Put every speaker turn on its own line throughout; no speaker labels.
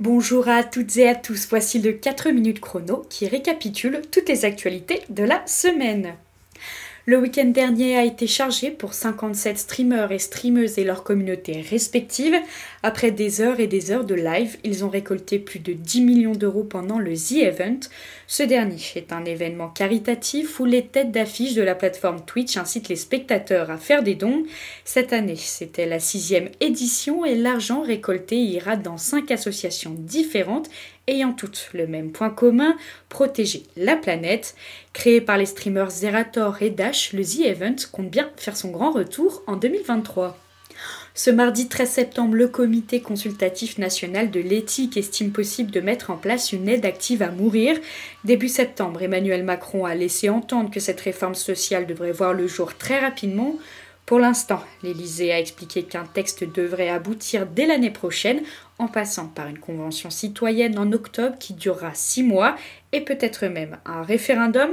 Bonjour à toutes et à tous, voici le 4 minutes chrono qui récapitule toutes les actualités de la semaine. Le week-end dernier a été chargé pour 57 streamers et streameuses et leurs communautés respectives. Après des heures et des heures de live, ils ont récolté plus de 10 millions d'euros pendant le The Event. Ce dernier est un événement caritatif où les têtes d'affiche de la plateforme Twitch incitent les spectateurs à faire des dons. Cette année, c'était la sixième édition et l'argent récolté ira dans cinq associations différentes ayant toutes le même point commun, protéger la planète. Créé par les streamers Zerator et Dash, le The Event compte bien faire son grand retour en 2023. Ce mardi 13 septembre, le Comité consultatif national de l'éthique estime possible de mettre en place une aide active à mourir. Début septembre, Emmanuel Macron a laissé entendre que cette réforme sociale devrait voir le jour très rapidement. Pour l'instant, l'Élysée a expliqué qu'un texte devrait aboutir dès l'année prochaine en passant par une convention citoyenne en octobre qui durera six mois et peut-être même un référendum.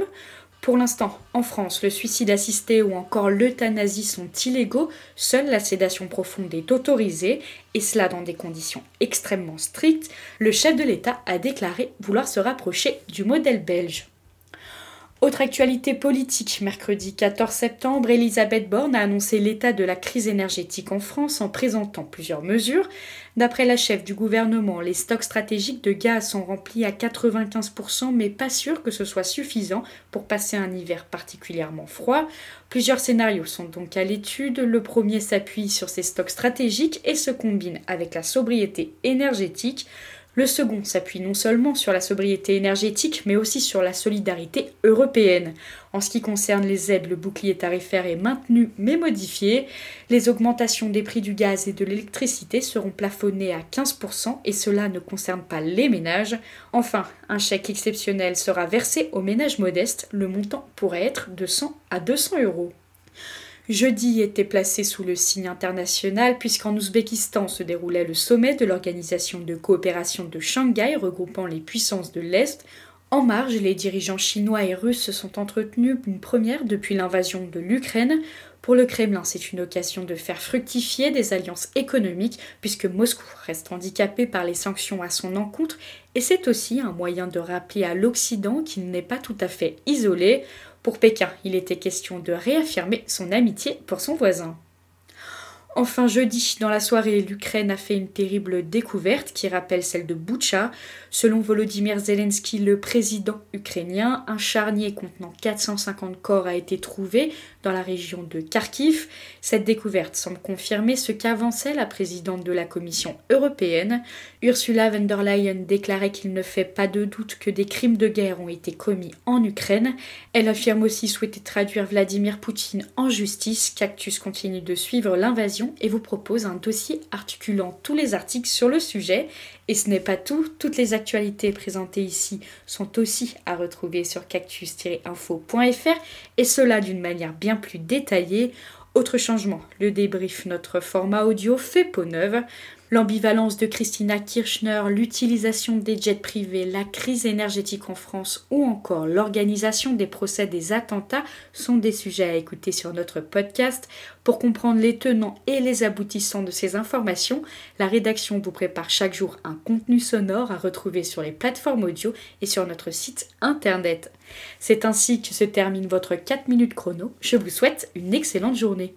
Pour l'instant, en France, le suicide assisté ou encore l'euthanasie sont illégaux, seule la sédation profonde est autorisée, et cela dans des conditions extrêmement strictes. Le chef de l'État a déclaré vouloir se rapprocher du modèle belge. Autre actualité politique, mercredi 14 septembre, Elisabeth Borne a annoncé l'état de la crise énergétique en France en présentant plusieurs mesures. D'après la chef du gouvernement, les stocks stratégiques de gaz sont remplis à 95%, mais pas sûr que ce soit suffisant pour passer un hiver particulièrement froid. Plusieurs scénarios sont donc à l'étude. Le premier s'appuie sur ces stocks stratégiques et se combine avec la sobriété énergétique. Le second s'appuie non seulement sur la sobriété énergétique, mais aussi sur la solidarité européenne. En ce qui concerne les aides, le bouclier tarifaire est maintenu mais modifié. Les augmentations des prix du gaz et de l'électricité seront plafonnées à 15% et cela ne concerne pas les ménages. Enfin, un chèque exceptionnel sera versé aux ménages modestes. Le montant pourrait être de 100 à 200 euros. Jeudi était placé sous le signe international puisqu'en Ouzbékistan se déroulait le sommet de l'organisation de coopération de Shanghai regroupant les puissances de l'Est. En marge, les dirigeants chinois et russes se sont entretenus une première depuis l'invasion de l'Ukraine. Pour le Kremlin, c'est une occasion de faire fructifier des alliances économiques puisque Moscou reste handicapé par les sanctions à son encontre et c'est aussi un moyen de rappeler à l'Occident qu'il n'est pas tout à fait isolé. Pour Pékin, il était question de réaffirmer son amitié pour son voisin. Enfin, jeudi, dans la soirée, l'Ukraine a fait une terrible découverte qui rappelle celle de Boucha. Selon Volodymyr Zelensky, le président ukrainien, un charnier contenant 450 corps a été trouvé dans la région de Kharkiv. Cette découverte semble confirmer ce qu'avançait la présidente de la Commission européenne. Ursula von der Leyen déclarait qu'il ne fait pas de doute que des crimes de guerre ont été commis en Ukraine. Elle affirme aussi souhaiter traduire Vladimir Poutine en justice. Cactus continue de suivre l'invasion et vous propose un dossier articulant tous les articles sur le sujet. Et ce n'est pas tout, toutes les actualités présentées ici sont aussi à retrouver sur cactus-info.fr et cela d'une manière bien plus détaillée. Autre changement, le débrief, notre format audio fait peau neuve. L'ambivalence de Christina Kirchner, l'utilisation des jets privés, la crise énergétique en France ou encore l'organisation des procès des attentats sont des sujets à écouter sur notre podcast. Pour comprendre les tenants et les aboutissants de ces informations, la rédaction vous prépare chaque jour un contenu sonore à retrouver sur les plateformes audio et sur notre site internet. C'est ainsi que se termine votre 4 minutes chrono. Je vous souhaite une excellente journée.